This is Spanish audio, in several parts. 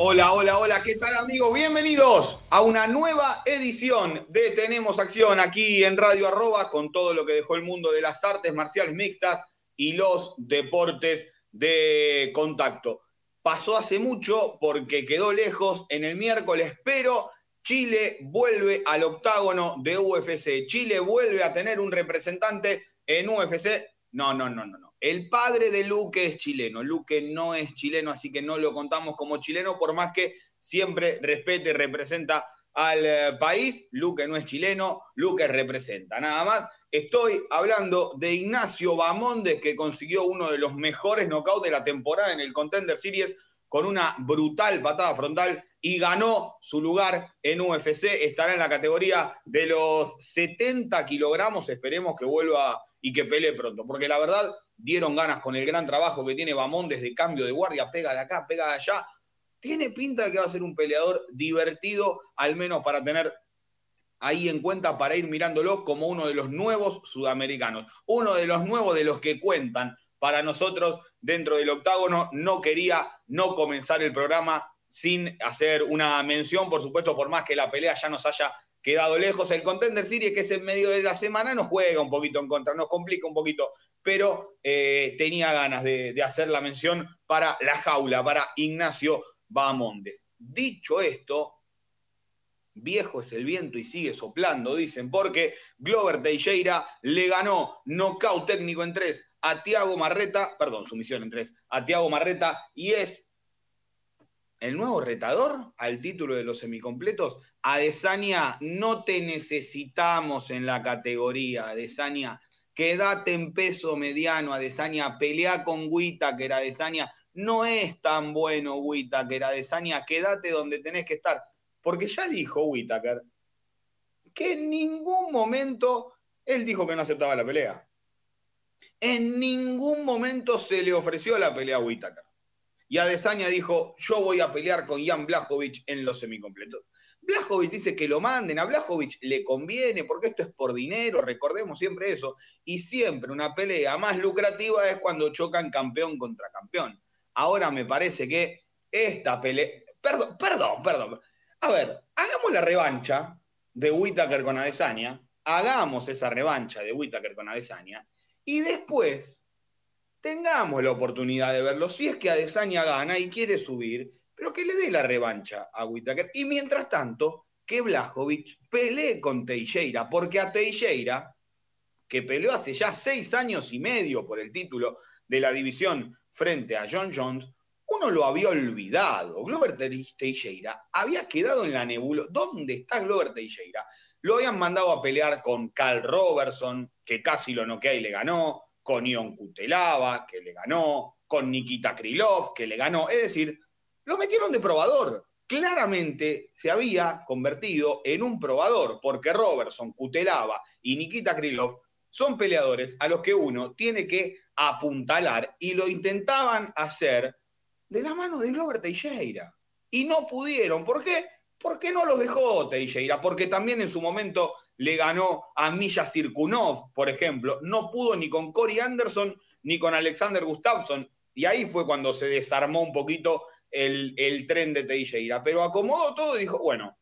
Hola, hola, hola, ¿qué tal amigos? Bienvenidos a una nueva edición de Tenemos Acción aquí en Radio Arroba con todo lo que dejó el mundo de las artes marciales mixtas y los deportes de contacto. Pasó hace mucho porque quedó lejos en el miércoles, pero Chile vuelve al octágono de UFC. Chile vuelve a tener un representante en UFC. No, no, no, no, no. El padre de Luque es chileno. Luque no es chileno, así que no lo contamos como chileno, por más que siempre respete y representa al eh, país. Luque no es chileno, Luque representa. Nada más, estoy hablando de Ignacio Bamondes, que consiguió uno de los mejores knockouts de la temporada en el Contender Series con una brutal patada frontal y ganó su lugar en UFC. Estará en la categoría de los 70 kilogramos. Esperemos que vuelva y que pelee pronto, porque la verdad dieron ganas con el gran trabajo que tiene Bamón desde cambio de guardia, pega de acá, pega de allá. Tiene pinta de que va a ser un peleador divertido, al menos para tener ahí en cuenta, para ir mirándolo como uno de los nuevos sudamericanos, uno de los nuevos de los que cuentan para nosotros dentro del octágono. No quería no comenzar el programa sin hacer una mención, por supuesto, por más que la pelea ya nos haya quedado lejos. El Contender Series, que es en medio de la semana, nos juega un poquito en contra, nos complica un poquito, pero eh, tenía ganas de, hacer la mención para la jaula, para Ignacio Bamondes. Dicho esto, viejo es el viento y sigue soplando, dicen, porque Glover Teixeira le ganó nocaut técnico en tres a Tiago Marreta, perdón, sumisión en tres, a Tiago Marreta, y es el nuevo retador al título de los semicompletos. Adesanya, no te necesitamos en la categoría, Adesanya. Quédate en peso mediano, Adesanya. Pelea con Whittaker, Adesanya. No es tan bueno Whittaker, Adesanya. Quédate donde tenés que estar. Porque ya dijo Whittaker que en ningún momento él dijo que no aceptaba la pelea. En ningún momento se le ofreció la pelea a Whittaker. Y Adesanya dijo, yo voy a pelear con Jan Blachowicz en los semicompletos. Blachowicz dice que lo manden, a Blachowicz le conviene, porque esto es por dinero, recordemos siempre eso. Y siempre una pelea más lucrativa es cuando chocan campeón contra campeón. Ahora me parece que esta pelea... Perdón, perdón, perdón. A ver, hagamos la revancha de Whittaker con Adesanya, hagamos esa revancha de Whittaker con Adesanya, y después tengamos la oportunidad de verlo. Si es que Adesanya gana y quiere subir, pero que le dé la revancha a Whittaker. Y mientras tanto, que Blajovic pelee con Teixeira, porque a Teixeira, que peleó hace ya seis años y medio por el título de la división frente a John Jones, uno lo había olvidado. Glover Teixeira había quedado en la nebula. ¿Dónde está Glover Teixeira? Lo habían mandado a pelear con Carl Robertson, que casi lo noquea y le ganó con Ion Kutelava, que le ganó, con Nikita Krylov, que le ganó. Es decir, lo metieron de probador. Claramente se había convertido en un probador, porque Robertson, Kutelava y Nikita Krylov son peleadores a los que uno tiene que apuntalar y lo intentaban hacer de la mano de Glover Teixeira. Y no pudieron. ¿Por qué? Porque no los dejó Teixeira, porque también en su momento le ganó a Milla Sirkunov, por ejemplo. No pudo ni con Cory Anderson ni con Alexander Gustafsson. Y ahí fue cuando se desarmó un poquito el, el tren de Teixeira. Pero acomodó todo y dijo, bueno,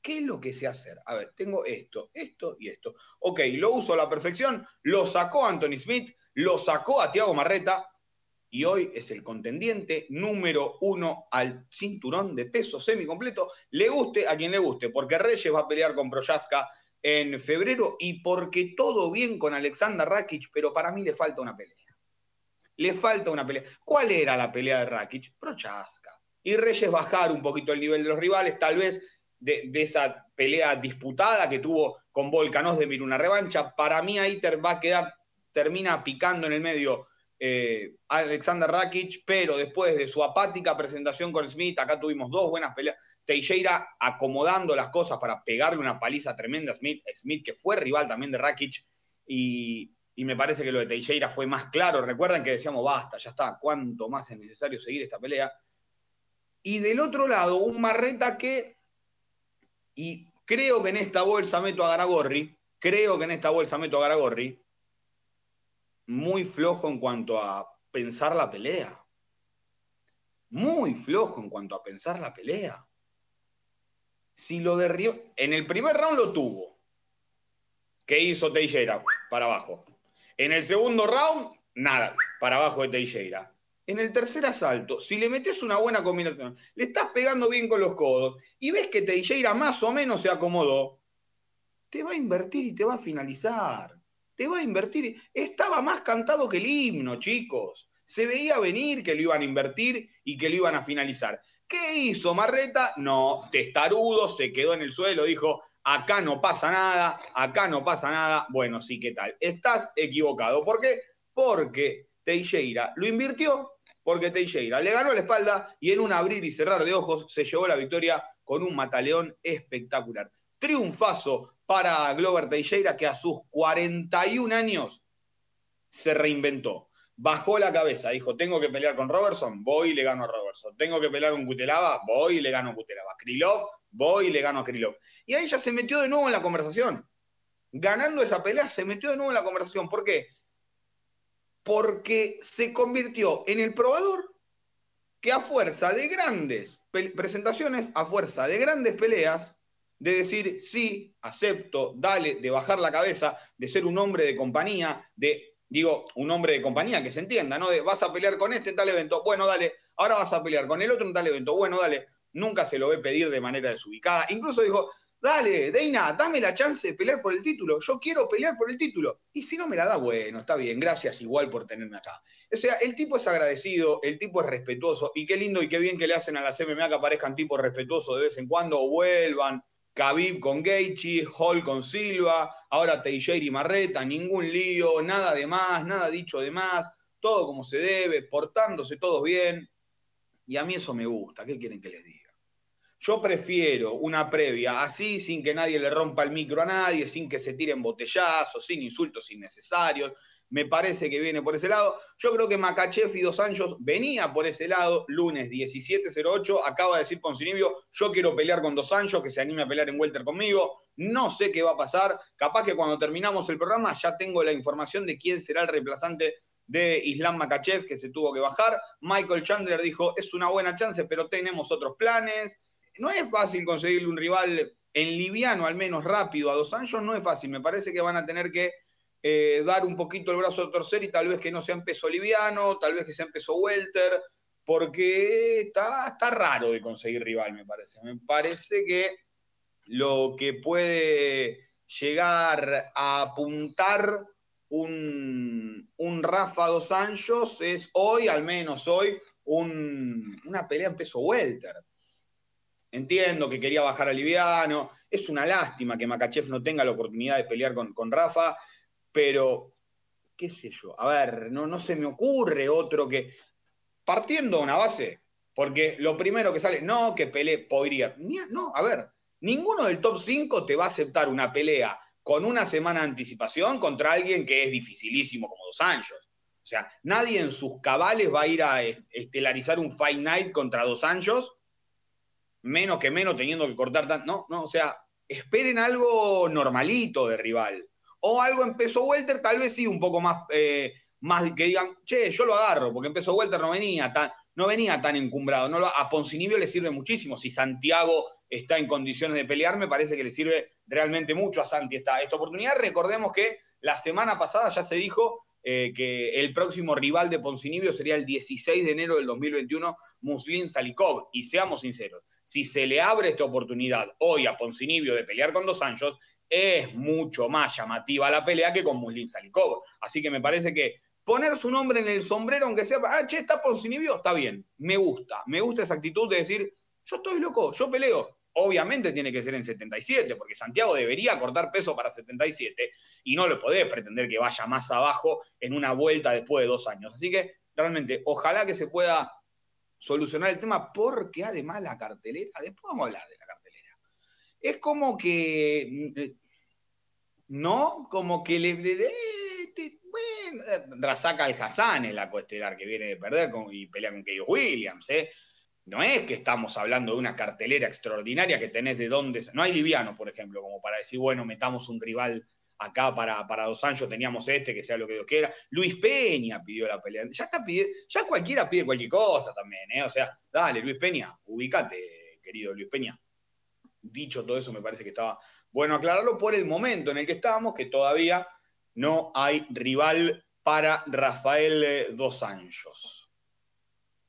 ¿qué es lo que sé hacer? A ver, tengo esto, esto y esto. Ok, lo uso a la perfección, lo sacó Anthony Smith, lo sacó a Tiago Marreta, y hoy es el contendiente número uno al cinturón de peso semicompleto. Le guste a quien le guste, porque Reyes va a pelear con Proyaska en febrero y porque todo bien con Alexander Rakic, pero para mí le falta una pelea. Le falta una pelea. ¿Cuál era la pelea de Rakic? Prochaska. Y Reyes bajar un poquito el nivel de los rivales, tal vez de, esa pelea disputada que tuvo con Volcanos de una revancha. Para mí ahí va a quedar, termina picando en el medio eh, Alexander Rakic, pero después de su apática presentación con Smith, acá tuvimos dos buenas peleas. Teixeira acomodando las cosas para pegarle una paliza tremenda a Smith, Smith que fue rival también de Rakic, y, y me parece que lo de Teixeira fue más claro. Recuerden que decíamos, basta, ya está, cuánto más es necesario seguir esta pelea. Y del otro lado, un Marreta que, y creo que en esta bolsa meto a Garagorri, creo que en esta bolsa meto a Garagorri, muy flojo en cuanto a pensar la pelea. Muy flojo en cuanto a pensar la pelea. Si lo derribó, en el primer round lo tuvo. ¿Qué hizo Teixeira? Para abajo. En el segundo round, nada, para abajo de Teixeira. En el tercer asalto, si le metes una buena combinación, le estás pegando bien con los codos y ves que Teixeira más o menos se acomodó, te va a invertir y te va a finalizar te va a invertir. Estaba más cantado que el himno, chicos. Se veía venir que lo iban a invertir y que lo iban a finalizar. ¿Qué hizo Marreta? No, testarudo, se quedó en el suelo, dijo, acá no pasa nada, acá no pasa nada. Bueno, sí, ¿qué tal? Estás equivocado. ¿Por qué? Porque Teixeira lo invirtió, porque Teixeira le ganó la espalda y en un abrir y cerrar de ojos se llevó la victoria con un mataleón espectacular. Triunfazo para Glover Teixeira, que a sus 41 años se reinventó. Bajó la cabeza, dijo, tengo que pelear con Robertson, voy y le gano a Robertson. Tengo que pelear con Kutelava, voy y le gano a Kutelava. Krylov, voy y le gano a Krylov. Y ahí ya se metió de nuevo en la conversación. Ganando esa pelea, se metió de nuevo en la conversación. ¿Por qué? Porque se convirtió en el probador que a fuerza de grandes presentaciones, a fuerza de grandes peleas, de decir sí, acepto, dale, de bajar la cabeza, de ser un hombre de compañía, de, digo, un hombre de compañía, que se entienda, ¿no? De vas a pelear con este en tal evento, bueno, dale, ahora vas a pelear con el otro en tal evento, bueno, dale, nunca se lo ve pedir de manera desubicada. Incluso dijo, dale, Deina, dame la chance de pelear por el título, yo quiero pelear por el título. Y si no me la da, bueno, está bien, gracias igual por tenerme acá. O sea, el tipo es agradecido, el tipo es respetuoso, y qué lindo y qué bien que le hacen a la MMA que aparezcan tipos respetuosos de vez en cuando o vuelvan Khabib con Gaethje, Hall con Silva, ahora Teixeira y Marreta, ningún lío, nada de más, nada dicho de más, todo como se debe, portándose todos bien. Y a mí eso me gusta, ¿qué quieren que les diga? Yo prefiero una previa así, sin que nadie le rompa el micro a nadie, sin que se tiren botellazos, sin insultos innecesarios, me parece que viene por ese lado. Yo creo que Makachev y Dos Anjos venía por ese lado, lunes 17.08, acaba de decir Poncinibio, yo quiero pelear con Dos Anjos, que se anime a pelear en Welter conmigo, no sé qué va a pasar, capaz que cuando terminamos el programa ya tengo la información de quién será el reemplazante de Islam Makachev, que se tuvo que bajar. Michael Chandler dijo, es una buena chance, pero tenemos otros planes. No es fácil conseguirle un rival en liviano, al menos rápido, a Dos Anjos, no es fácil. Me parece que van a tener que eh, dar un poquito el brazo a torcer y tal vez que no sea en peso liviano, tal vez que sea en peso welter, porque está, raro de conseguir rival, me parece. Me parece que lo que puede llegar a apuntar un, Rafa Dos Anjos es hoy, al menos hoy, una pelea en peso welter. Entiendo que quería bajar a liviano. Es una lástima que Makachev no tenga la oportunidad de pelear con Rafa pero qué sé yo, a ver, no, no se me ocurre otro que, partiendo una base, porque lo primero que sale, no, que pelee podría, no, a ver, ninguno del top 5 te va a aceptar una pelea con una semana de anticipación contra alguien que es dificilísimo como Dos Anjos. O sea, nadie en sus cabales va a ir a estelarizar un Fight Night contra Dos Anjos, menos que menos teniendo que cortar tanto. No, no, o sea, esperen algo normalito de rival o algo en peso welter, tal vez sí un poco más, eh, más que digan, che, yo lo agarro, porque en peso welter no venía tan, no venía tan encumbrado. No a Poncinibio le sirve muchísimo. Si Santiago está en condiciones de pelear, me parece que le sirve realmente mucho a Santi esta, esta oportunidad. Recordemos que la semana pasada ya se dijo eh, que el próximo rival de Poncinibio sería el 16 de enero del 2021, Muslim Salikov. Y seamos sinceros, si se le abre esta oportunidad hoy a Poncinibio de pelear con dos Anjos, es mucho más llamativa la pelea que con Muslim Salikov. Así que me parece que poner su nombre en el sombrero, aunque sea, ah, che, está Poncinibio, está bien, me gusta, me gusta esa actitud de decir, yo estoy loco, yo peleo. Obviamente tiene que ser en 77, porque Santiago debería cortar peso para 77 y no le podés pretender que vaya más abajo en una vuelta después de dos años. Así que realmente, ojalá que se pueda solucionar el tema, porque además la cartelera, después vamos a hablar de la cartelera, es como que, mm, eh, ¿no? Como que le... le bueno, saca al Hassan en la coestelar que viene de perder y pelea con Keio Williams, ¿eh? No es que estamos hablando de una cartelera extraordinaria que tenés de dónde. No hay liviano, por ejemplo, como para decir, bueno, metamos un rival acá para, para dos años, teníamos este, que sea lo que Dios quiera. Luis Peña pidió la pelea. Ya está ya cualquiera pide cualquier cosa también, ¿eh? O sea, dale, Luis Peña, ubícate, querido Luis Peña. Dicho todo eso, me parece que estaba bueno aclararlo por el momento en el que estábamos, que todavía no hay rival para Rafael eh, Dos Anjos.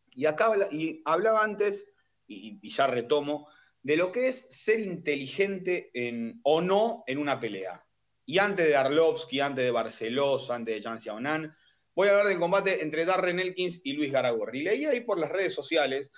Y acá y hablaba antes, y, ya retomo, de lo que es ser inteligente en, o no en una pelea. Y antes de Arlovsky, antes de Barcelos, antes de Jan Xiaonan, voy a hablar del combate entre Darren Elkins y Luis Garagorri. Leí ahí por las redes sociales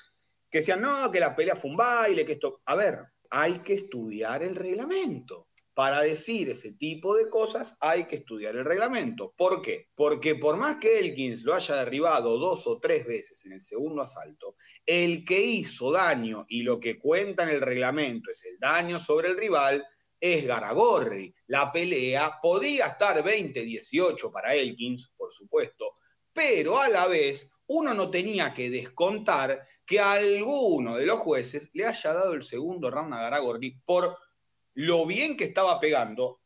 que decían, no, que la pelea fue un baile, que esto... A ver, hay que estudiar el reglamento para decir ese tipo de cosas hay que estudiar el reglamento. ¿Por qué? Porque por más que Elkins lo haya derribado dos o tres veces en el segundo asalto, el que hizo daño y lo que cuenta en el reglamento es el daño sobre el rival, es Garagorri. La pelea podía estar 20-18 para Elkins, por supuesto, pero a la vez uno no tenía que descontar que alguno de los jueces le haya dado el segundo round a Garagorri por lo bien que estaba pegando,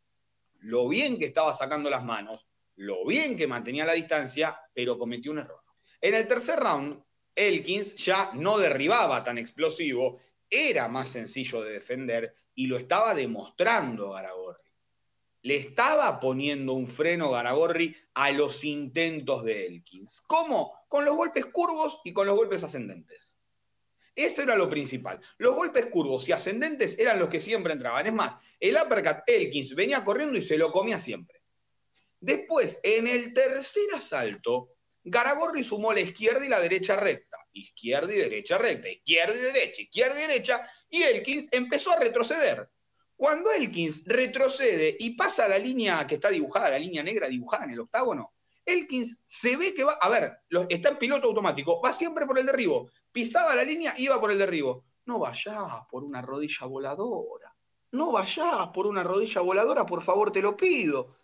lo bien que estaba sacando las manos, lo bien que mantenía la distancia, pero cometió un error. En el tercer round, Elkins ya no derribaba tan explosivo, era más sencillo de defender y lo estaba demostrando Garagorri. Le estaba poniendo un freno Garagorri a los intentos de Elkins. ¿Cómo? Con los golpes curvos y con los golpes ascendentes. Eso era lo principal. Los golpes curvos y ascendentes eran los que siempre entraban. Es más, el uppercut Elkins venía corriendo y se lo comía siempre. Después, en el tercer asalto, Garagorri sumó la izquierda y la derecha recta. Izquierda y derecha recta, izquierda y derecha, izquierda y derecha. Y Elkins empezó a retroceder. Cuando Elkins retrocede y pasa la línea que está dibujada, la línea negra dibujada en el octágono, Elkins se ve que va, a ver, está en piloto automático, va siempre por el derribo pisaba la línea, iba por el derribo. No vayas por una rodilla voladora. No vayas por una rodilla voladora, por favor, te lo pido.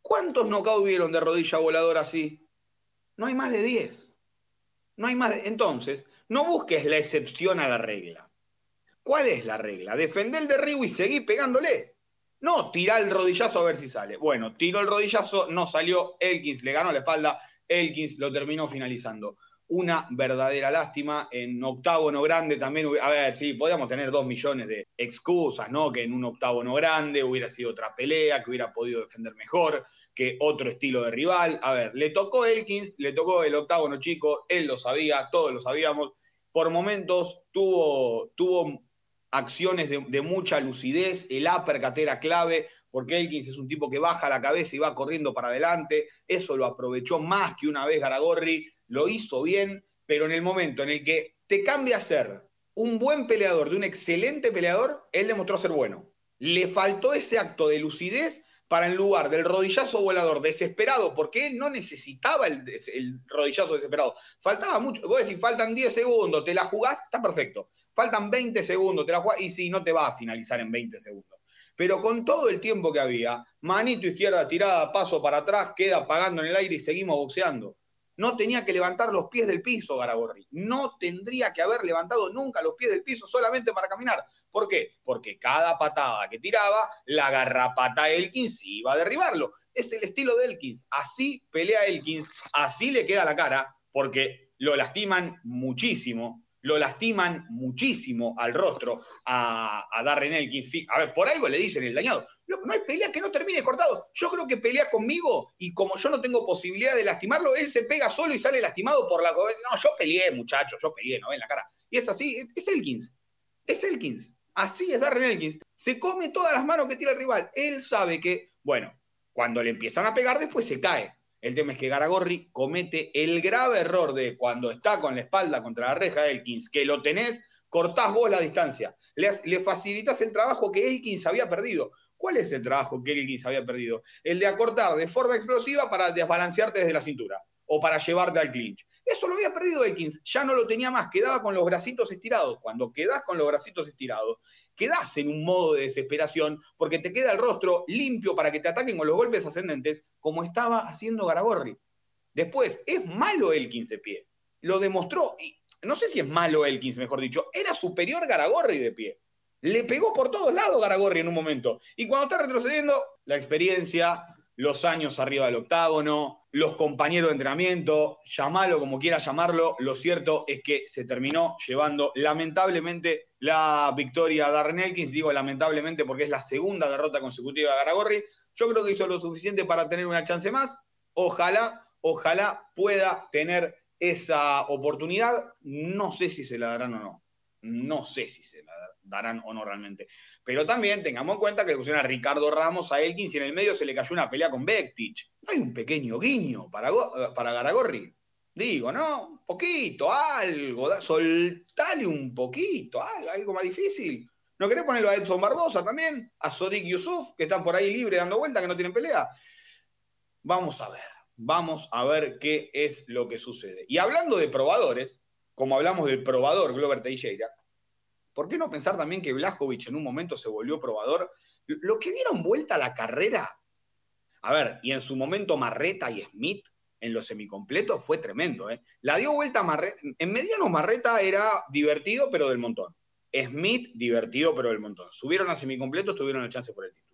¿Cuántos knockouts vieron de rodilla voladora así? No hay más de 10. No hay más de... Entonces, no busques la excepción a la regla. ¿Cuál es la regla? Defender el derribo y seguir pegándole. No, tirar el rodillazo a ver si sale. Bueno, tiró el rodillazo, no salió. Elkins le ganó la espalda. Elkins lo terminó finalizando una verdadera lástima. En octágono grande también, a ver, sí, podíamos tener dos millones de excusas, ¿no? Que en un octágono grande hubiera sido otra pelea, que hubiera podido defender mejor, que otro estilo de rival. A ver, le tocó Elkins, le tocó el octágono chico, él lo sabía, todos lo sabíamos. Por momentos tuvo, tuvo acciones de, mucha lucidez, el uppercut era clave, porque Elkins es un tipo que baja la cabeza y va corriendo para adelante, eso lo aprovechó más que una vez Garagorri, lo hizo bien, pero en el momento en el que te cambia a ser un buen peleador de un excelente peleador, él demostró ser bueno. Le faltó ese acto de lucidez para en lugar del rodillazo volador desesperado, porque él no necesitaba el, rodillazo desesperado. Faltaba mucho, vos decís, faltan 10 segundos, te la jugás, está perfecto. Faltan 20 segundos, te la jugás, y si no te va a finalizar en 20 segundos. Pero con todo el tiempo que había, manito izquierda tirada, paso para atrás, queda apagando en el aire y seguimos boxeando. No tenía que levantar los pies del piso, Garagorri. No tendría que haber levantado nunca los pies del piso solamente para caminar. ¿Por qué? Porque cada patada que tiraba, la garrapata Elkins iba a derribarlo. Es el estilo de Elkins. Así pelea Elkins, así le queda la cara, porque lo lastiman muchísimo lo lastiman muchísimo al rostro a, Darren Elkins. A ver, por algo le dicen el dañado. No hay pelea que no termine cortado. Yo creo que pelea conmigo y como yo no tengo posibilidad de lastimarlo, él se pega solo y sale lastimado por la... No, yo peleé, muchachos, yo peleé, ¿no? En la cara. Y es así, es Elkins. Es Elkins. Así es Darren Elkins. Se come todas las manos que tira el rival. Él sabe que, bueno, cuando le empiezan a pegar, después se cae. El tema es que Garagorri comete el grave error de cuando está con la espalda contra la reja de Elkins, que lo tenés cortás vos la distancia, le, facilitas el trabajo que Elkins había perdido. ¿Cuál es el trabajo que Elkins había perdido? El de acortar de forma explosiva para desbalancearte desde la cintura o para llevarte al clinch. Eso lo había perdido Elkins, ya no lo tenía más, quedaba con los bracitos estirados. Cuando quedás con los bracitos estirados, quedás en un modo de desesperación porque te queda el rostro limpio para que te ataquen con los golpes ascendentes, como estaba haciendo Garagorri. Después, es malo Elkins de pie. Lo demostró, y no sé si es malo Elkins, mejor dicho, era superior Garagorri de pie. Le pegó por todos lados Garagorri en un momento. Y cuando está retrocediendo, la experiencia, los años arriba del octágono, los compañeros de entrenamiento, llamalo como quiera llamarlo, lo cierto es que se terminó llevando lamentablemente la victoria a Darren Elkins, digo lamentablemente porque es la segunda derrota consecutiva de Garagorri. Yo creo que hizo lo suficiente para tener una chance más. Ojalá, ojalá pueda tener esa oportunidad. No sé si se la darán o no. No sé si se la darán o no realmente. Pero también tengamos en cuenta que le pusieron a Ricardo Ramos a Elkins y en el medio se le cayó una pelea con Bektic. hay un pequeño guiño para, para Garagorri. Digo, ¿no? Un poquito, algo, soltale un poquito, algo, algo más difícil. ¿No querés ponerlo a Edson Barbosa también? A Sodik Yusuf, que están por ahí libres dando vuelta, que no tienen pelea. Vamos a ver, vamos a ver qué es lo que sucede. Y hablando de probadores, como hablamos del probador Glover Teixeira, ¿por qué no pensar también que Blajovic en un momento se volvió probador? Lo que dieron vuelta a la carrera, a ver, y en su momento Marreta y Smith en los semicompletos fue tremendo. ¿eh? La dio vuelta Marreta, en mediano Marreta era divertido, pero del montón. Smith, divertido, pero del montón. Subieron a semicompletos, tuvieron el chance por el título.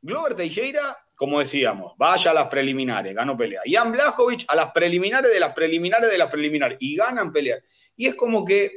Glover Teixeira, como decíamos, vaya a las preliminares, ganó pelea. Jan Blachowicz a las preliminares de las preliminares de las preliminares y ganan pelea. Y es como que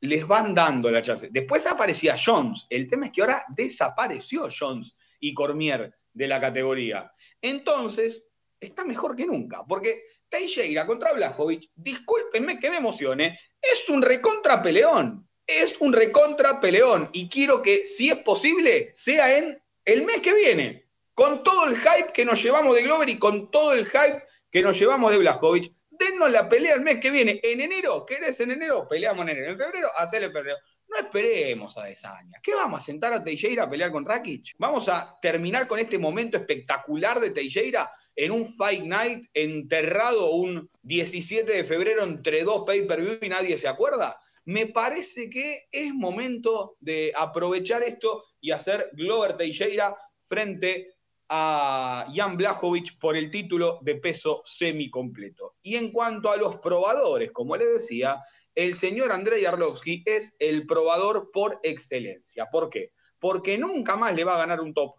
les van dando la chance. Después aparecía Jones. El tema es que ahora desapareció Jones y Cormier de la categoría. Entonces, está mejor que nunca, porque Teixeira contra Blachowicz, discúlpenme que me emocione, es un recontra peleón. Es un recontra peleón. Y quiero que, si es posible, sea en el mes que viene, con todo el hype que nos llevamos de Glover y con todo el hype que nos llevamos de Blachowicz, dennos la pelea el mes que viene. En enero, ¿querés en enero? Peleamos en enero. En febrero, hacele en febrero. No esperemos a Desaña. ¿Qué vamos a sentar a Teixeira a pelear con Rakic? ¿Vamos a terminar con este momento espectacular de Teixeira en un Fight Night enterrado un 17 de febrero entre dos pay-per-view y nadie se acuerda? me parece que es momento de aprovechar esto y hacer Glover Teixeira frente a Jan Blachowicz por el título de peso semicompleto. Y en cuanto a los probadores, como le decía, el señor Andrei Arlovsky es el probador por excelencia. ¿Por qué? Porque nunca más le va a ganar un top.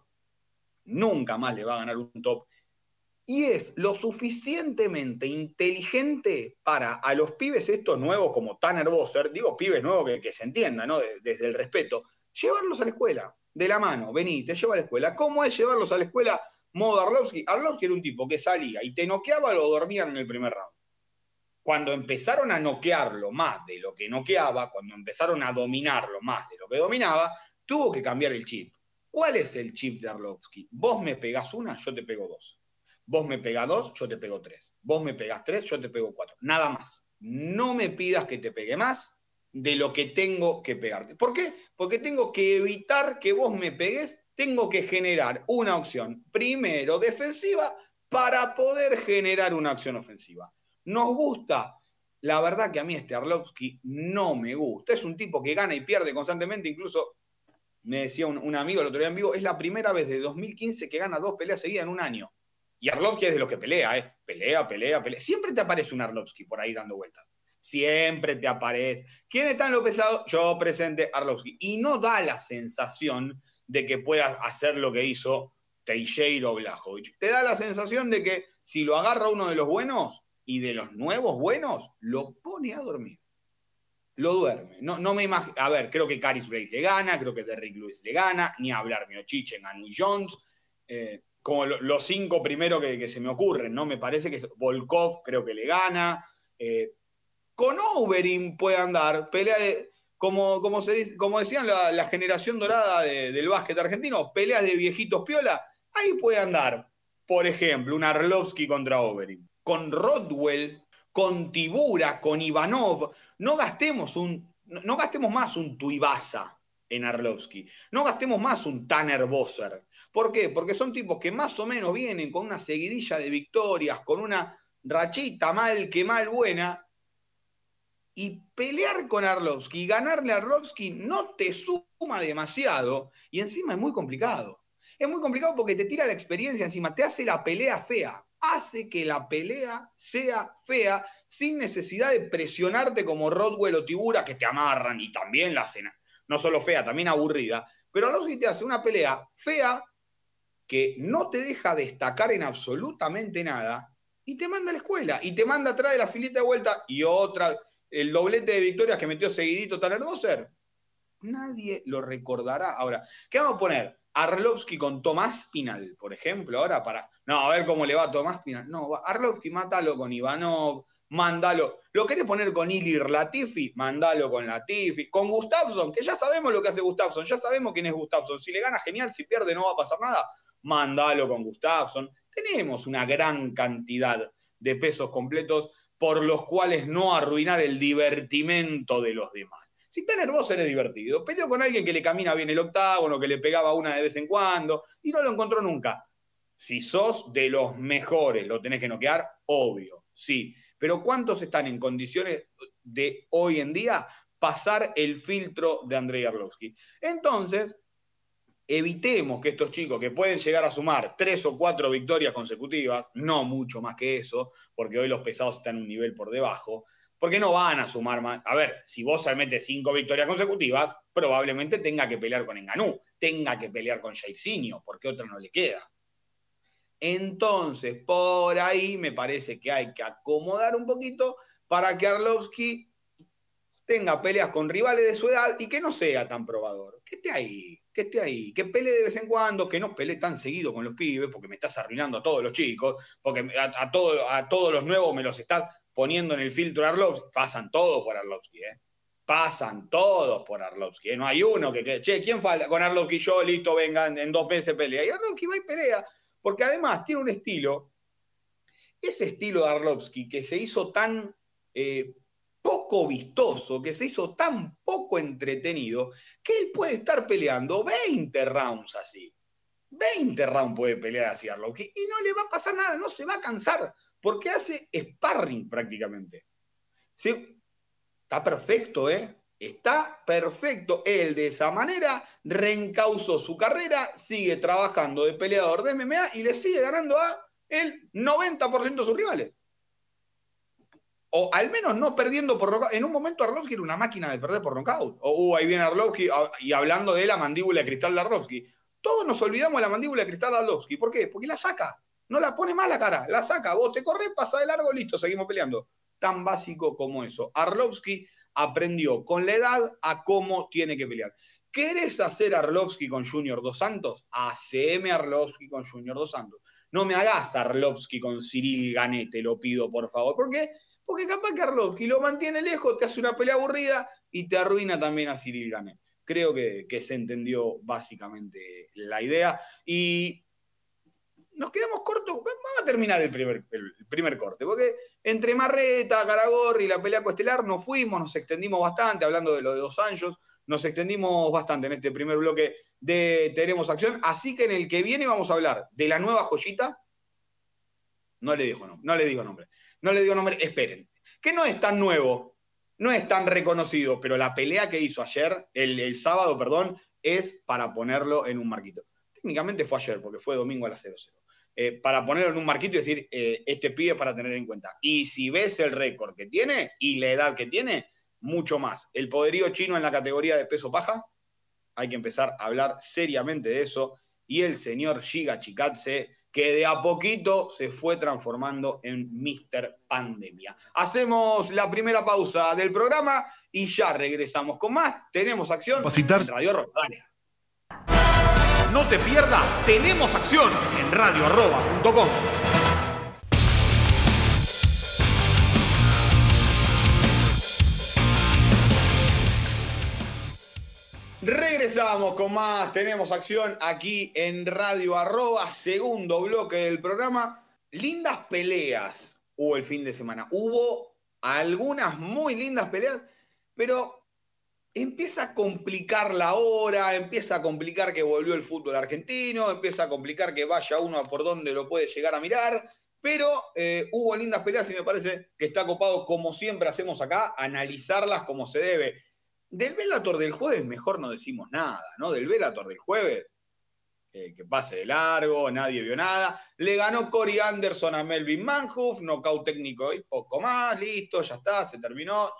Nunca más le va a ganar un top y es lo suficientemente inteligente para a los pibes estos nuevos como Tanner Bosser, digo pibes nuevos que, se entiendan, ¿no? desde el respeto, llevarlos a la escuela, de la mano, vení, te llevo a la escuela. ¿Cómo es llevarlos a la escuela? Modo Arlovsky. Arlovsky era un tipo que salía y te noqueaba o dormían en el primer round. Cuando empezaron a noquearlo más de lo que noqueaba, cuando empezaron a dominarlo más de lo que dominaba, tuvo que cambiar el chip. ¿Cuál es el chip de Arlovsky? Vos me pegás una, yo te pego dos. Vos me pegas dos, yo te pego tres. Vos me pegas tres, yo te pego cuatro. Nada más. No me pidas que te pegue más de lo que tengo que pegarte. ¿Por qué? Porque tengo que evitar que vos me pegues. Tengo que generar una opción primero defensiva para poder generar una acción ofensiva. Nos gusta. La verdad que a mí este Arlovsky no me gusta. Es un tipo que gana y pierde constantemente. Incluso me decía un, un amigo el otro día en vivo, es la primera vez de 2015 que gana dos peleas seguidas en un año. Y Arlovsky es de los que pelea, ¿eh? Pelea, pelea, pelea. Siempre te aparece un Arlovsky por ahí dando vueltas. Siempre te aparece. ¿Quién está en lo pesado? Yo presente Arlovsky. Y no da la sensación de que pueda hacer lo que hizo Teixeira o Blajovic. Te da la sensación de que si lo agarra uno de los buenos y de los nuevos buenos, lo pone a dormir. Lo duerme. No, no me imagino. A ver, creo que Caris Grace le gana, creo que Derrick Lewis le gana, ni hablar Miochiche en Anu Jones. Eh, como los cinco primeros que, se me ocurren, ¿no? Me parece que Volkov creo que le gana. Eh, con Overin puede andar, pelea de, como, como, se como decían la, generación dorada del básquet argentino, peleas de viejitos piola, ahí puede andar, por ejemplo, un Arlovsky contra Overin. Con Rodwell, con Tibura, con Ivanov, no gastemos un no, gastemos más un Tuibasa en Arlovsky. No gastemos más un Tanner Bosser. ¿Por qué? Porque son tipos que más o menos vienen con una seguidilla de victorias, con una rachita mal que mal buena. Y pelear con Arlovsky, ganarle a Arlovsky no te suma demasiado y encima es muy complicado. Es muy complicado porque te tira la experiencia encima, te hace la pelea fea, hace que la pelea sea fea sin necesidad de presionarte como Rodwell o Tibura que te amarran y también la hacen no solo fea, también aburrida, pero Arlovsky te hace una pelea fea que no te deja destacar en absolutamente nada y te manda a la escuela y te manda atrás de la filita de vuelta y otra, el doblete de victorias que metió seguidito Tanner Bosser. Nadie lo recordará. Ahora, ¿qué vamos a poner? Arlovsky con Tomás Pinal, por ejemplo, ahora para. No, a ver cómo le va a Tomás Pinal. No, Arlovsky, mátalo con Ivanov, mándalo. ¿Lo querés poner con Ilir Latifi? Mándalo con Latifi. Con Gustafsson, que ya sabemos lo que hace Gustafsson, ya sabemos quién es Gustafsson. Si le gana, genial, si pierde, no va a pasar nada. Mándalo con Gustafsson. Tenemos una gran cantidad de pesos completos por los cuales no arruinar el divertimento de los demás. Si está nervioso, eres divertido. Peleó con alguien que le camina bien el octágono, que le pegaba una de vez en cuando, y no lo encontró nunca. Si sos de los mejores, lo tenés que noquear, obvio, sí. Pero ¿cuántos están en condiciones de hoy en día pasar el filtro de Andrei Arlovsky? Entonces, evitemos que estos chicos que pueden llegar a sumar tres o cuatro victorias consecutivas, no mucho más que eso, porque hoy los pesados están un nivel por debajo, porque no van a sumar más. A ver, si vos metes cinco victorias consecutivas, probablemente tenga que pelear con Enganú, tenga que pelear con Jairzinho, porque otra no le queda. Entonces, por ahí me parece que hay que acomodar un poquito para que Arlovsky tenga peleas con rivales de su edad y que no sea tan probador. Que esté ahí, que esté ahí, que pelee de vez en cuando, que no pelee tan seguido con los pibes, porque me estás arruinando a todos los chicos, porque a, a todos los nuevos me los estás poniendo en el filtro Arlovsky. Pasan todos por Arlovsky, ¿eh? Pasan todos por Arlovsky. ¿eh? No hay uno que, che, ¿quién falta? Con Arlovsky yo, listo, vengan, en dos meses pelea. Y Arlovsky va y pelea porque además tiene un estilo, ese estilo de Arlovsky que se hizo tan eh, poco vistoso, que se hizo tan poco entretenido, que él puede estar peleando 20 rounds así. 20 rounds puede pelear así Arlovsky y no le va a pasar nada, no se va a cansar, porque hace sparring prácticamente. Está perfecto, ¿eh? Está perfecto. Él de esa manera reencausó su carrera, sigue trabajando de peleador de MMA y le sigue ganando a el 90% de sus rivales. O al menos no perdiendo por nocaut. En un momento Arlovsky era una máquina de perder por nocaut. O uh, ahí viene Arlovsky ah, y hablando de la mandíbula de cristal de Arlovsky. Todos nos olvidamos de la mandíbula de cristal de Arlovsky. ¿Por qué? Porque la saca. No la pone más la cara. La saca. Vos te corres, pasa de largo, listo, seguimos peleando. Tan básico como eso. Arlovsky aprendió con la edad a cómo tiene que pelear. ¿Querés hacer Arlovsky con Junior Dos Santos? Haceme Arlovsky con Junior Dos Santos. No me hagas Arlovsky con Cyril Ganet, te lo pido, por favor. ¿Por qué? Porque capaz que Arlovsky lo mantiene lejos, te hace una pelea aburrida y te arruina también a Cyril Ganet. Creo que, se entendió básicamente la idea. Y nos quedamos cortos. Vamos a terminar el primer, corte, porque entre Marreta, Caragorri y la pelea coestelar nos fuimos, nos extendimos bastante, hablando de lo de dos años, nos extendimos bastante en este primer bloque de Tenemos Acción. Así que en el que viene vamos a hablar de la nueva joyita. No le digo nombre, no le digo nombre, no le digo nombre, esperen. Que no es tan nuevo, no es tan reconocido, pero la pelea que hizo ayer, el, sábado, perdón, es para ponerlo en un marquito. Técnicamente fue ayer, porque fue domingo a las 00. Eh, para ponerlo en un marquito y decir, eh, este pibe para tener en cuenta. Y si ves el récord que tiene y la edad que tiene, mucho más. El poderío chino en la categoría de peso paja, hay que empezar a hablar seriamente de eso. Y el señor Giga Chikatse, que de a poquito se fue transformando en Mr. Pandemia. Hacemos la primera pausa del programa y ya regresamos con más. Tenemos acción en Radio Rock. No te pierdas, tenemos acción en radioarroba.com. Regresamos con más, tenemos acción aquí en Radio Arroba, segundo bloque del programa. Lindas peleas hubo el fin de semana. Hubo algunas muy lindas peleas, pero empieza a complicar la hora, empieza a complicar que volvió el fútbol argentino, empieza a complicar que vaya uno por donde lo puede llegar a mirar, pero eh, hubo lindas peleas y me parece que está copado, como siempre hacemos acá, analizarlas como se debe. Del Velator del jueves mejor no decimos nada, ¿no? Del Velator del jueves que pase de largo, nadie vio nada. Le ganó Cory Anderson a Melvin Manhoff, nocaut técnico y poco más, listo, ya está, se terminó,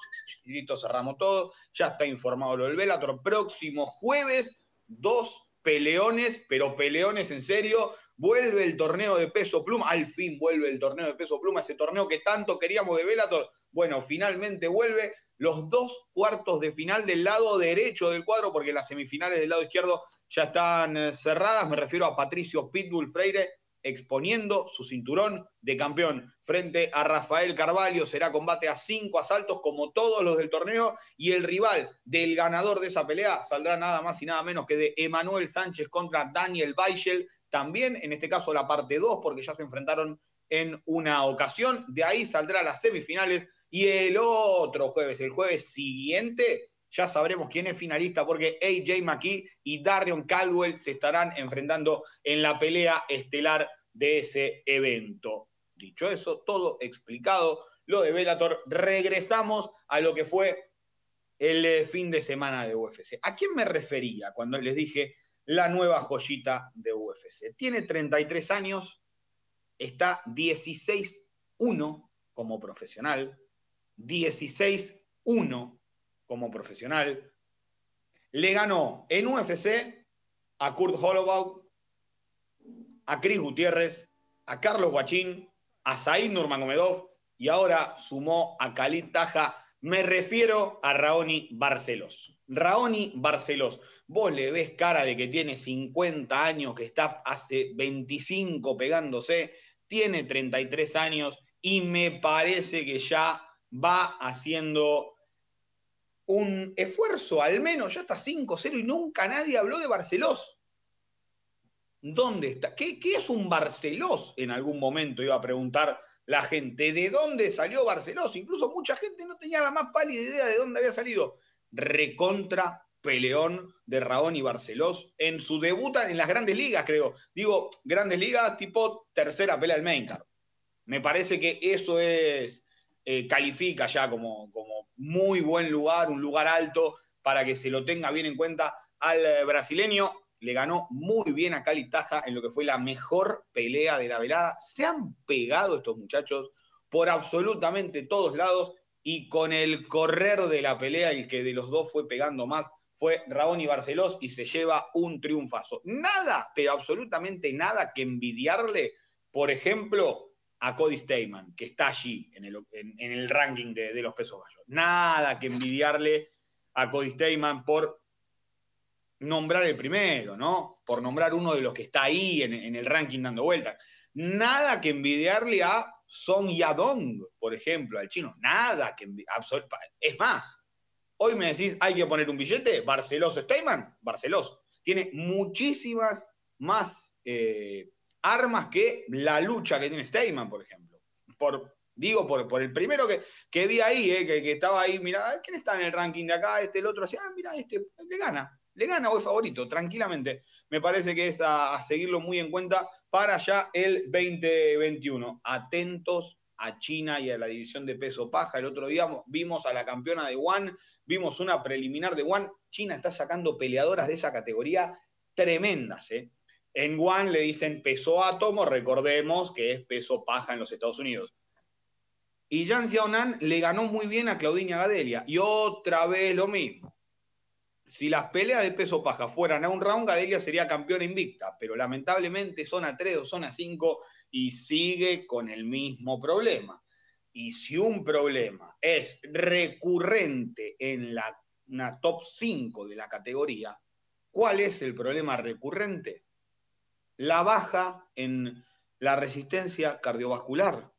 listo, cerramos todo, ya está informado lo del Bellator. Próximo jueves, dos peleones, pero peleones en serio. Vuelve el torneo de peso pluma, al fin vuelve el torneo de peso pluma, ese torneo que tanto queríamos de Bellator. Bueno, finalmente vuelve los dos cuartos de final del lado derecho del cuadro, porque las semifinales del lado izquierdo ya están eh, cerradas. Me refiero a Patricio Pitbull Freire exponiendo su cinturón de campeón frente a Rafael Carvalho. Será combate a cinco asaltos como todos los del torneo y el rival del ganador de esa pelea saldrá nada más y nada menos que de Emanuel Sánchez contra Daniel Weichel. También en este caso la parte 2 porque ya se enfrentaron en una ocasión. De ahí saldrá las semifinales y el otro jueves, el jueves siguiente, ya sabremos quién es finalista porque AJ McKee y Darion Caldwell se estarán enfrentando en la pelea estelar de ese evento. Dicho eso, todo explicado, lo de Bellator, regresamos a lo que fue el eh, fin de semana de UFC. ¿A quién me refería cuando les dije la nueva joyita de UFC? Tiene 33 años, está 16-1 como profesional, 16-1 como profesional. Le ganó en UFC a Kurt Holloway, a Chris Gutiérrez, a Carlos Guachín, a Said Nurmagomedov y ahora sumó a Khalid Taja. Me refiero a Raoni Barcelos. Raoni Barcelos, vos le ves cara de que tiene 50 años, que está hace 25 pegándose, tiene 33 años y me parece que ya va haciendo un esfuerzo, al menos ya está 5-0 y nunca nadie habló de Barcelos. ¿Dónde está? ¿Qué, ¿Qué, es un Barcelos? En algún momento iba a preguntar la gente. ¿De dónde salió Barcelos? Incluso mucha gente no tenía la más pálida idea de dónde había salido. Recontra peleón de Raón y Barcelos en su debut en las grandes ligas, creo. Digo, grandes ligas tipo tercera pelea del main card. Me parece que eso es eh, califica ya como, como muy buen lugar, un lugar alto para que se lo tenga bien en cuenta al eh, brasileño. Le ganó muy bien a Cali Taja en lo que fue la mejor pelea de la velada. Se han pegado estos muchachos por absolutamente todos lados y con el correr de la pelea, el que de los dos fue pegando más fue Rabón y Barcelos y se lleva un triunfazo. Nada, pero absolutamente nada que envidiarle, por ejemplo, a Cody Steyman, que está allí en el, ranking de, los pesos gallos. Nada que envidiarle a Cody Steyman por nombrar el primero, ¿no? Por nombrar uno de los que está ahí en, el ranking dando vueltas. Nada que envidiarle a Song Yadong, por ejemplo, al chino. Nada que. Es más, hoy me decís, hay que poner un billete, Barcelos Steyman, Barcelos. Tiene muchísimas más eh, armas que la lucha que tiene Steyman, por ejemplo. Por, digo, por, por el primero que, que vi ahí, eh, que, estaba ahí, mira, ¿quién está en el ranking de acá? Este, el otro, así, ah, mira, este, le gana, le gana o es favorito, tranquilamente. Me parece que es a, seguirlo muy en cuenta para ya el 2021. Atentos a China y a la división de peso paja. El otro día vimos a la campeona de One, vimos una preliminar de One. China está sacando peleadoras de esa categoría tremendas, ¿eh? En One le dicen peso átomo, recordemos que es peso paja en los Estados Unidos. Y Yang Xiaonan le ganó muy bien a Claudina Gadelia. Y otra vez lo mismo. Si las peleas de peso paja fueran a un round, Gadelia sería campeona invicta, pero lamentablemente zona 3 o zona 5 y sigue con el mismo problema. Y si un problema es recurrente en la una top 5 de la categoría, ¿cuál es el problema recurrente? La baja en la resistencia cardiovascular.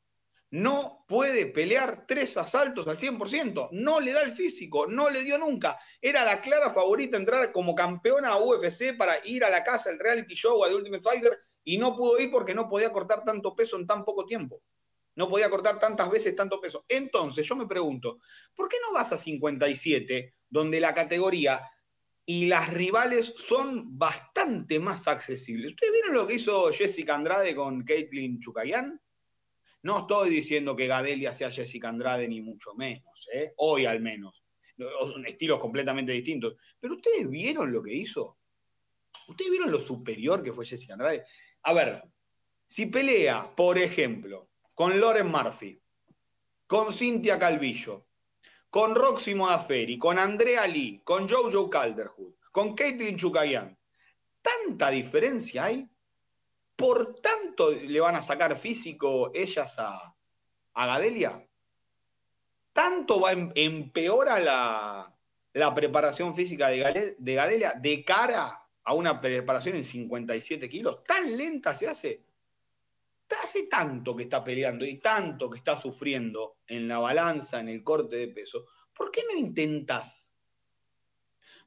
No puede pelear tres asaltos al 100%, no le da el físico, no le dio nunca. Era la clara favorita entrar como campeona a UFC para ir a la casa, el reality show, a The Ultimate Fighter, y no pudo ir porque no podía cortar tanto peso en tan poco tiempo. No podía cortar tantas veces tanto peso. Entonces yo me pregunto, ¿por qué no vas a 57 donde la categoría y las rivales son bastante más accesibles. ¿Ustedes vieron lo que hizo Jessica Andrade con Caitlin Chukayan? No estoy diciendo que Gadelia sea Jessica Andrade, ni mucho menos, ¿eh? hoy al menos. Son estilos completamente distintos. Pero ustedes vieron lo que hizo. ¿Ustedes vieron lo superior que fue Jessica Andrade? A ver, si pelea, por ejemplo, con Loren Murphy, con Cynthia Calvillo, con Roxy Modafferi, con Andrea Lee, con Jojo Calderwood, con Caitlin Chukayan, ¿tanta diferencia hay? ¿Por tanto le van a sacar físico ellas a, a Gadelia? ¿Tanto va em, empeora la, la preparación física de, de Gadelia de cara a una preparación en 57 kilos? ¿Tan lenta se hace? Hace tanto que está peleando y tanto que está sufriendo en la balanza, en el corte de peso, ¿por qué no intentas?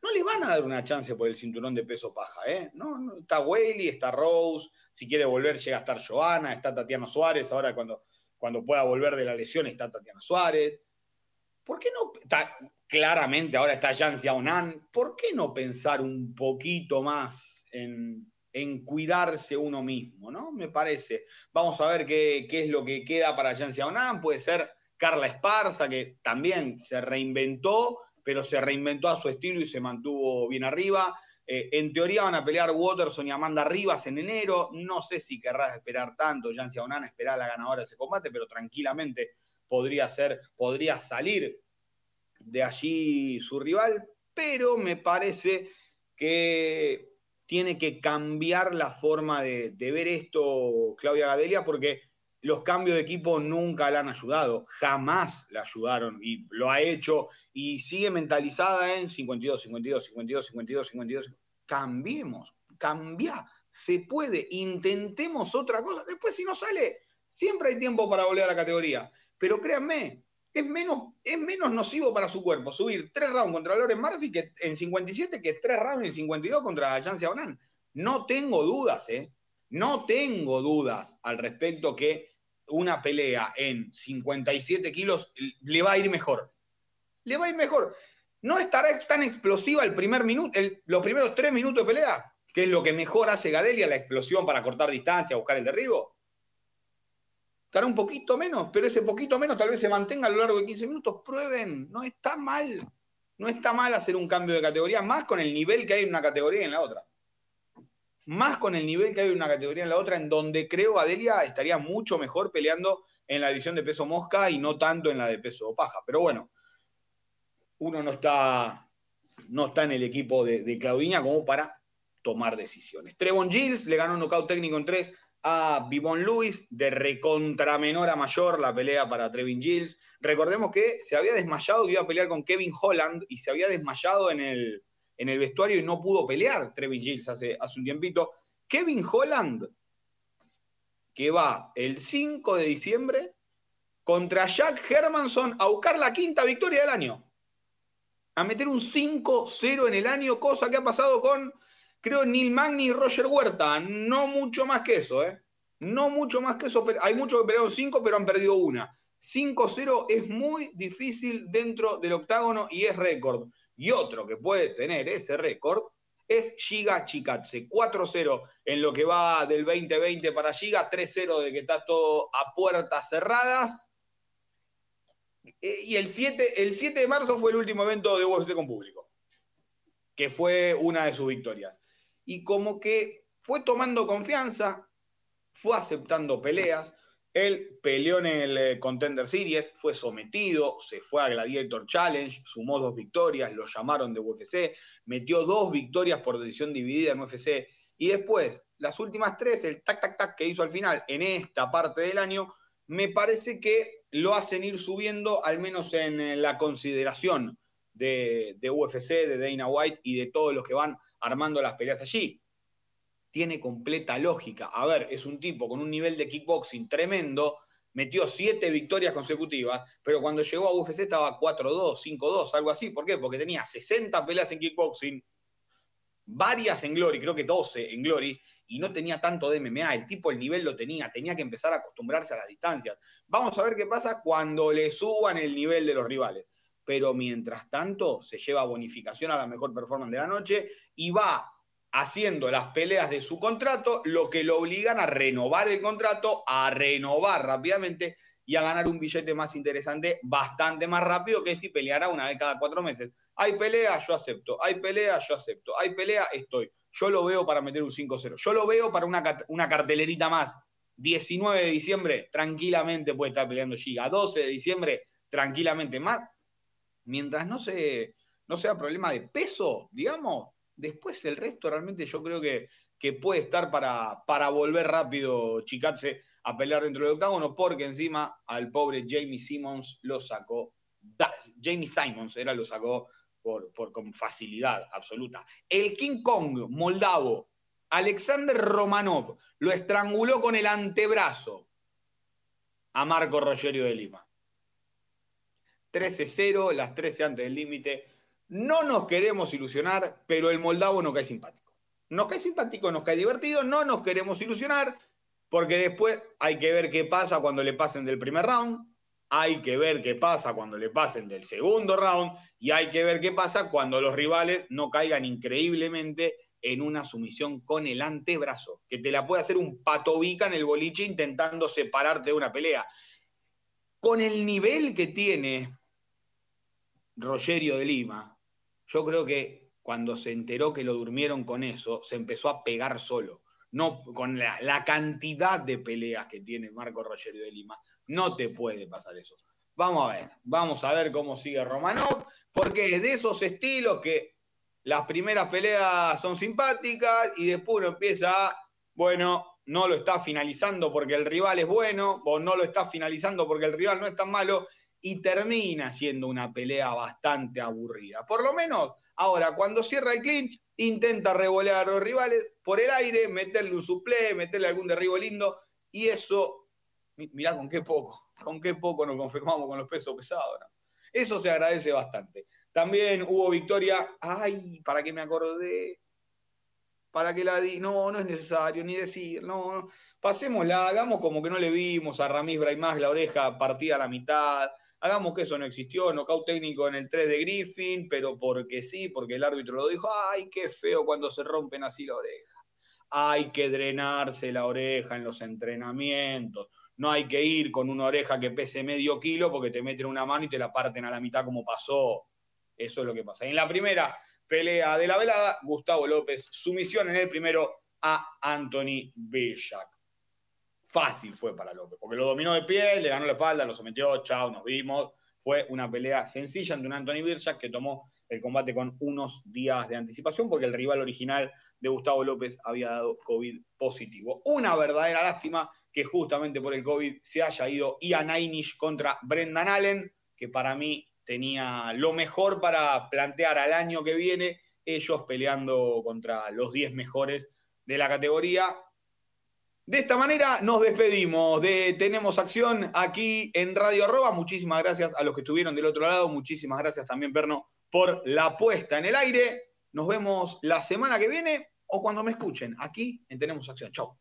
No le van a dar una chance por el cinturón de peso paja, ¿eh? No, está Whaley, está Rose, si quiere volver llega a estar Joana, está Tatiana Suárez, ahora cuando, cuando pueda volver de la lesión está Tatiana Suárez. ¿Por qué no? Claramente ahora está Jan Xiaonan, ¿por qué no pensar un poquito más en, en cuidarse uno mismo, ¿no? Me parece. Vamos a ver qué, es lo que queda para Jan Xiaonan. Puede ser Carla Esparza, que también se reinventó, pero se reinventó a su estilo y se mantuvo bien arriba. Eh, en teoría van a pelear Watterson y Amanda Rivas en enero. No sé si querrás esperar tanto, Jan Xiaonan, esperar a la ganadora de ese combate, pero tranquilamente podría ser, podría salir de allí su rival. Pero me parece que tiene que cambiar la forma de, ver esto Claudia Gadelia porque los cambios de equipo nunca la han ayudado, jamás la ayudaron y lo ha hecho y sigue mentalizada en 52, 52, 52, 52, 52. Cambiemos, cambia, se puede, intentemos otra cosa. Después si no sale, siempre hay tiempo para volver a la categoría. Pero créanme, es menos, es menos nocivo para su cuerpo subir tres rounds contra Loren Murphy que, en 57 que tres rounds en 52 contra Jancy Onan. No tengo dudas, ¿eh? No tengo dudas al respecto que una pelea en 57 kilos le va a ir mejor. Le va a ir mejor. No estará tan explosiva el primer minuto, los primeros tres minutos de pelea, que es lo que mejor hace Gadelia, la explosión para cortar distancia, buscar el derribo estará un poquito menos, pero ese poquito menos tal vez se mantenga a lo largo de 15 minutos. Prueben, no está mal. No está mal hacer un cambio de categoría, más con el nivel que hay en una categoría y en la otra. Más con el nivel que hay en una categoría y en la otra, en donde creo Adelia estaría mucho mejor peleando en la división de peso mosca y no tanto en la de peso paja. Pero bueno, uno no está, no está en el equipo de, de como para tomar decisiones. Trevon Gilles le ganó un knockout técnico en tres a Vivon Lewis, de recontra menor a mayor la pelea para Trevin Gilles. Recordemos que se había desmayado que iba a pelear con Kevin Holland y se había desmayado en el, en el vestuario y no pudo pelear Trevin Gilles hace, hace un tiempito. Kevin Holland, que va el 5 de diciembre contra Jack Hermanson a buscar la quinta victoria del año. A meter un 5-0 en el año, cosa que ha pasado con creo Neil Magni y Roger Huerta. No mucho más que eso, ¿eh? No mucho más que eso. Hay muchos que pelearon 5, pero han perdido una. 5-0 es muy difícil dentro del octágono y es récord. Y otro que puede tener ese récord es Giga Chikatse. 4-0 en lo que va del 2020 para Giga, 3-0 de que está todo a puertas cerradas. Eh, y el 7, el 7 de marzo fue el último evento de UFC con público, que fue una de sus victorias y como que fue tomando confianza, fue aceptando peleas. Él peleó en el eh, Contender Series, fue sometido, se fue a Gladiator Challenge, sumó dos victorias, lo llamaron de UFC, metió dos victorias por decisión dividida en UFC. Y después, las últimas tres, el tac, tac, tac que hizo al final en esta parte del año, me parece que lo hacen ir subiendo, al menos en eh, la consideración de, de UFC, de Dana White y de todos los que van armando las peleas allí. Tiene completa lógica. A ver, es un tipo con un nivel de kickboxing tremendo, metió siete victorias consecutivas, pero cuando llegó a UFC estaba 4-2, 5-2, algo así. ¿Por qué? Porque tenía 60 peleas en kickboxing, varias en Glory, creo que 12 en Glory, y no tenía tanto de MMA. El tipo el nivel lo tenía, tenía que empezar a acostumbrarse a las distancias. Vamos a ver qué pasa cuando le suban el nivel de los rivales. Pero mientras tanto se lleva bonificación a la mejor performance de la noche y va haciendo las peleas de su contrato, lo que lo obligan a renovar el contrato, a renovar rápidamente y a ganar un billete más interesante bastante más rápido que si peleara una vez cada cuatro meses. Hay pelea, yo acepto. Hay pelea, yo acepto. Hay pelea, estoy. Yo lo veo para meter un 5-0. Yo lo veo para una, una cartelerita más. 19 de diciembre, tranquilamente puede estar peleando Giga. 12 de diciembre, tranquilamente más. Mientras no, se, no sea problema de peso, digamos, Después el resto realmente yo creo que, puede estar para, volver rápido Chikatse a pelear dentro del octágono, porque encima al pobre Jamie Simmons lo sacó, Jamie Simons era lo sacó con facilidad absoluta. El King Kong moldavo, Alexander Romanov, lo estranguló con el antebrazo a Marco Rogerio de Lima. 13-0, las 13 antes del límite. No nos queremos ilusionar, pero el moldavo nos cae simpático. Nos cae simpático, nos cae divertido, no nos queremos ilusionar, porque después hay que ver qué pasa cuando le pasen del primer round, hay que ver qué pasa cuando le pasen del segundo round y hay que ver qué pasa cuando los rivales no caigan increíblemente en una sumisión con el antebrazo, que te la puede hacer un patobica en el boliche intentando separarte de una pelea. Con el nivel que tiene Rogerio de Lima, yo creo que cuando se enteró que lo durmieron con eso, se empezó a pegar solo. No, con la, cantidad de peleas que tiene Marco Rogerio de Lima, no te puede pasar eso. Vamos a ver, vamos a ver cómo sigue Romanov, porque es de esos estilos que las primeras peleas son simpáticas y después uno empieza a, bueno, no lo está finalizando porque el rival es bueno, o no lo está finalizando porque el rival no es tan malo, y termina siendo una pelea bastante aburrida. Por lo menos, ahora, cuando cierra el clinch, intenta revolear a los rivales por el aire, meterle un suple, meterle algún derribo lindo, y eso, mirá con qué poco, con qué poco nos confirmamos con los pesos pesados. Eso se agradece bastante. También hubo victoria, ay, ¿para qué me acordé? para que la di. No, no es necesario ni decir, no, no. pasémosla, hagamos como que no le vimos a Ramis Braimás la oreja partida a la mitad, Hagamos que eso no existió, nocaut técnico en el 3 de Griffin, pero porque sí, porque el árbitro lo dijo, ay, qué feo cuando se rompen así la oreja. Hay que drenarse la oreja en los entrenamientos. No hay que ir con una oreja que pese medio kilo porque te meten una mano y te la parten a la mitad como pasó. Eso es lo que pasa. En la primera pelea de la velada, Gustavo López, sumisión en el primero a Anthony Bishak fácil fue para López, porque lo dominó de pie, le ganó la espalda, lo sometió, chao, nos vimos. Fue una pelea sencilla ante un Anthony Birchak que tomó el combate con unos días de anticipación porque el rival original de Gustavo López había dado COVID positivo. Una verdadera lástima que justamente por el COVID se haya ido Ian Einish contra Brendan Allen, que para mí tenía lo mejor para plantear al año que viene, ellos peleando contra los 10 mejores de la categoría. De esta manera nos despedimos de Tenemos Acción aquí en Radio Arroba. Muchísimas gracias a los que estuvieron del otro lado. Muchísimas gracias también, Perno, por la puesta en el aire. Nos vemos la semana que viene o cuando me escuchen aquí en Tenemos Acción. Chau.